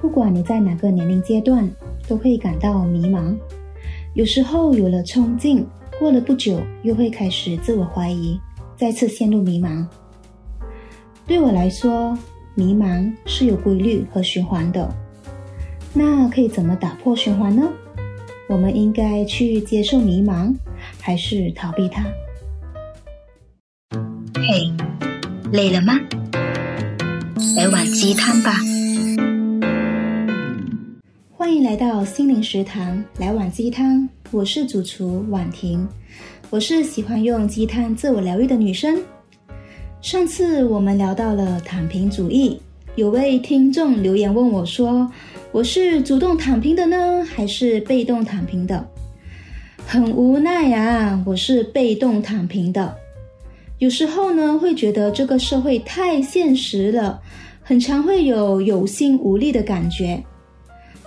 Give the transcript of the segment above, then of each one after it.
不管你在哪个年龄阶段，都会感到迷茫。有时候有了冲劲，过了不久又会开始自我怀疑，再次陷入迷茫。对我来说，迷茫是有规律和循环的。那可以怎么打破循环呢？我们应该去接受迷茫，还是逃避它？嘿，累了吗？来碗鸡汤吧。欢迎来到心灵食堂，来碗鸡汤。我是主厨婉婷，我是喜欢用鸡汤自我疗愈的女生。上次我们聊到了躺平主义，有位听众留言问我说：“我是主动躺平的呢，还是被动躺平的？”很无奈啊，我是被动躺平的。有时候呢，会觉得这个社会太现实了，很常会有有心无力的感觉。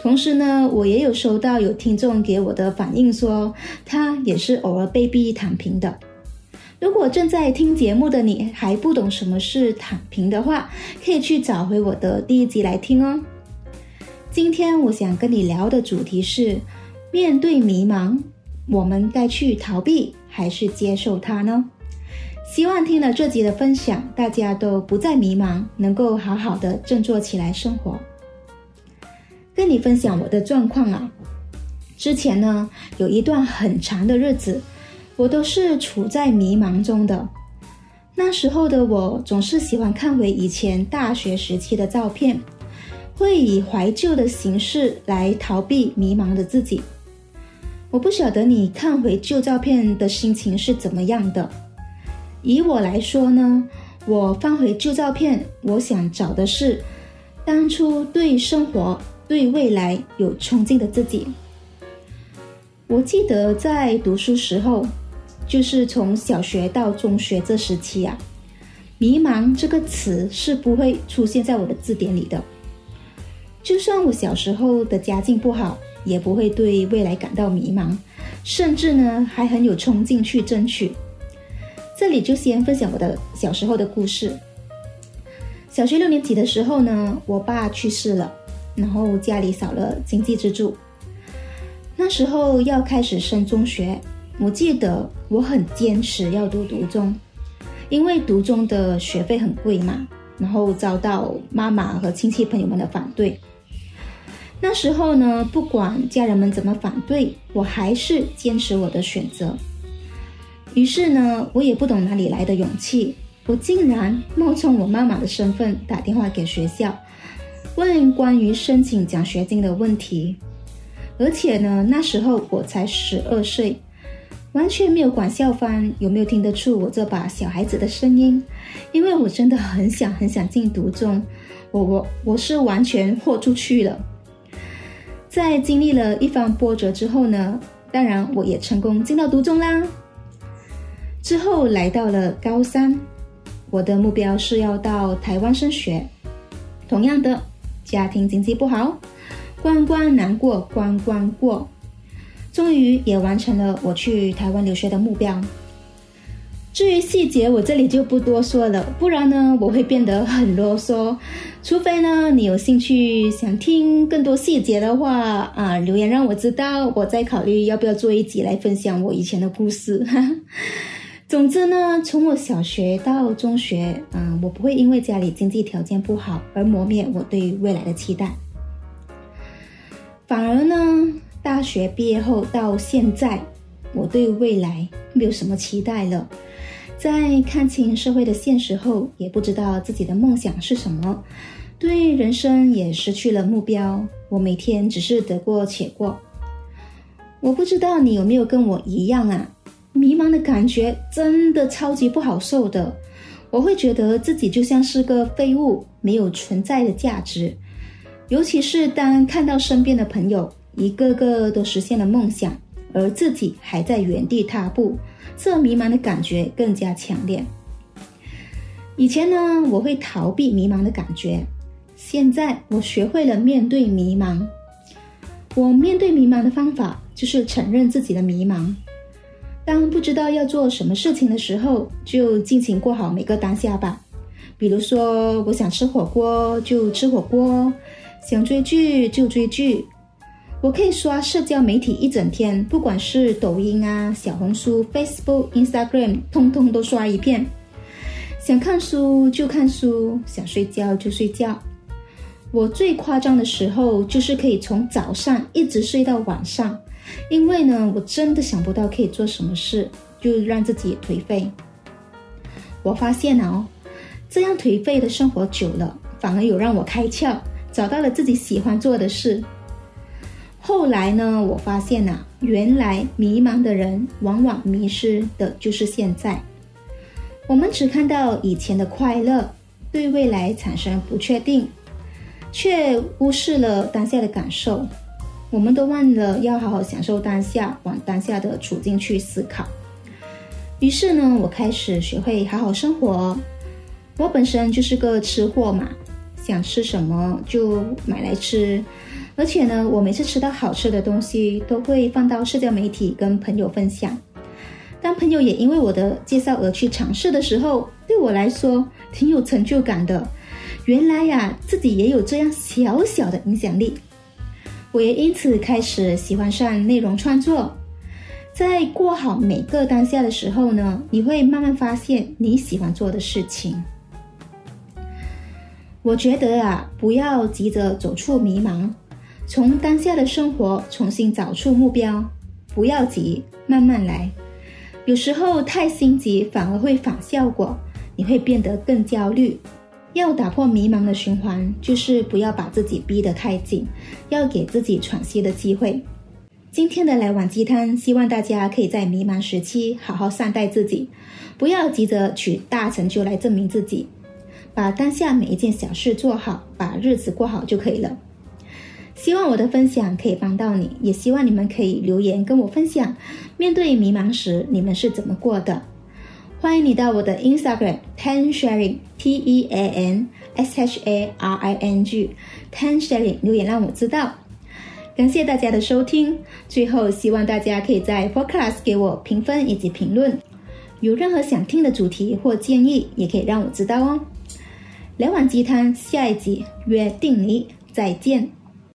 同时呢，我也有收到有听众给我的反应说，他也是偶尔被逼躺平的。如果正在听节目的你还不懂什么是躺平的话，可以去找回我的第一集来听哦。今天我想跟你聊的主题是：面对迷茫，我们该去逃避还是接受它呢？希望听了这集的分享，大家都不再迷茫，能够好好的振作起来生活。跟你分享我的状况啊，之前呢，有一段很长的日子，我都是处在迷茫中的。那时候的我总是喜欢看回以前大学时期的照片，会以怀旧的形式来逃避迷茫的自己。我不晓得你看回旧照片的心情是怎么样的。以我来说呢，我翻回旧照片，我想找的是当初对生活、对未来有憧憬的自己。我记得在读书时候，就是从小学到中学这时期啊，迷茫这个词是不会出现在我的字典里的。就算我小时候的家境不好，也不会对未来感到迷茫，甚至呢，还很有冲劲去争取。这里就先分享我的小时候的故事。小学六年级的时候呢，我爸去世了，然后家里少了经济支柱。那时候要开始升中学，我记得我很坚持要读独中，因为读中的学费很贵嘛，然后遭到妈妈和亲戚朋友们的反对。那时候呢，不管家人们怎么反对，我还是坚持我的选择。于是呢，我也不懂哪里来的勇气，我竟然冒充我妈妈的身份打电话给学校，问关于申请奖学金的问题。而且呢，那时候我才十二岁，完全没有管校方有没有听得出我这把小孩子的声音，因为我真的很想很想进读中，我我我是完全豁出去了。在经历了一番波折之后呢，当然我也成功进到读中啦。之后来到了高三，我的目标是要到台湾升学。同样的，家庭经济不好，关关难过关关过，终于也完成了我去台湾留学的目标。至于细节，我这里就不多说了，不然呢，我会变得很啰嗦。除非呢，你有兴趣想听更多细节的话啊，留言让我知道，我再考虑要不要做一集来分享我以前的故事。总之呢，从我小学到中学，嗯，我不会因为家里经济条件不好而磨灭我对未来的期待。反而呢，大学毕业后到现在，我对未来没有什么期待了。在看清社会的现实后，也不知道自己的梦想是什么，对人生也失去了目标。我每天只是得过且过。我不知道你有没有跟我一样啊？迷茫的感觉真的超级不好受的，我会觉得自己就像是个废物，没有存在的价值。尤其是当看到身边的朋友一个个都实现了梦想，而自己还在原地踏步，这迷茫的感觉更加强烈。以前呢，我会逃避迷茫的感觉，现在我学会了面对迷茫。我面对迷茫的方法就是承认自己的迷茫。当不知道要做什么事情的时候，就尽情过好每个当下吧。比如说，我想吃火锅就吃火锅，想追剧就追剧。我可以刷社交媒体一整天，不管是抖音啊、小红书、Facebook、Instagram，通通都刷一遍。想看书就看书，想睡觉就睡觉。我最夸张的时候，就是可以从早上一直睡到晚上，因为呢，我真的想不到可以做什么事，就让自己颓废。我发现哦，这样颓废的生活久了，反而有让我开窍，找到了自己喜欢做的事。后来呢，我发现呐、啊，原来迷茫的人往往迷失的就是现在。我们只看到以前的快乐，对未来产生不确定，却忽视了当下的感受。我们都忘了要好好享受当下，往当下的处境去思考。于是呢，我开始学会好好生活。我本身就是个吃货嘛，想吃什么就买来吃。而且呢，我每次吃到好吃的东西，都会放到社交媒体跟朋友分享。当朋友也因为我的介绍而去尝试的时候，对我来说挺有成就感的。原来呀，自己也有这样小小的影响力。我也因此开始喜欢上内容创作。在过好每个当下的时候呢，你会慢慢发现你喜欢做的事情。我觉得啊，不要急着走出迷茫。从当下的生活重新找出目标，不要急，慢慢来。有时候太心急反而会反效果，你会变得更焦虑。要打破迷茫的循环，就是不要把自己逼得太紧，要给自己喘息的机会。今天的来碗鸡汤，希望大家可以在迷茫时期好好善待自己，不要急着取大成就来证明自己，把当下每一件小事做好，把日子过好就可以了。希望我的分享可以帮到你，也希望你们可以留言跟我分享，面对迷茫时你们是怎么过的。欢迎你到我的 Instagram Tan Sharing T E A N S H A R I N G Tan Sharing 留言让我知道。感谢大家的收听，最后希望大家可以在 Podcast 给我评分以及评论，有任何想听的主题或建议也可以让我知道哦。来碗鸡汤，下一集约定你再见。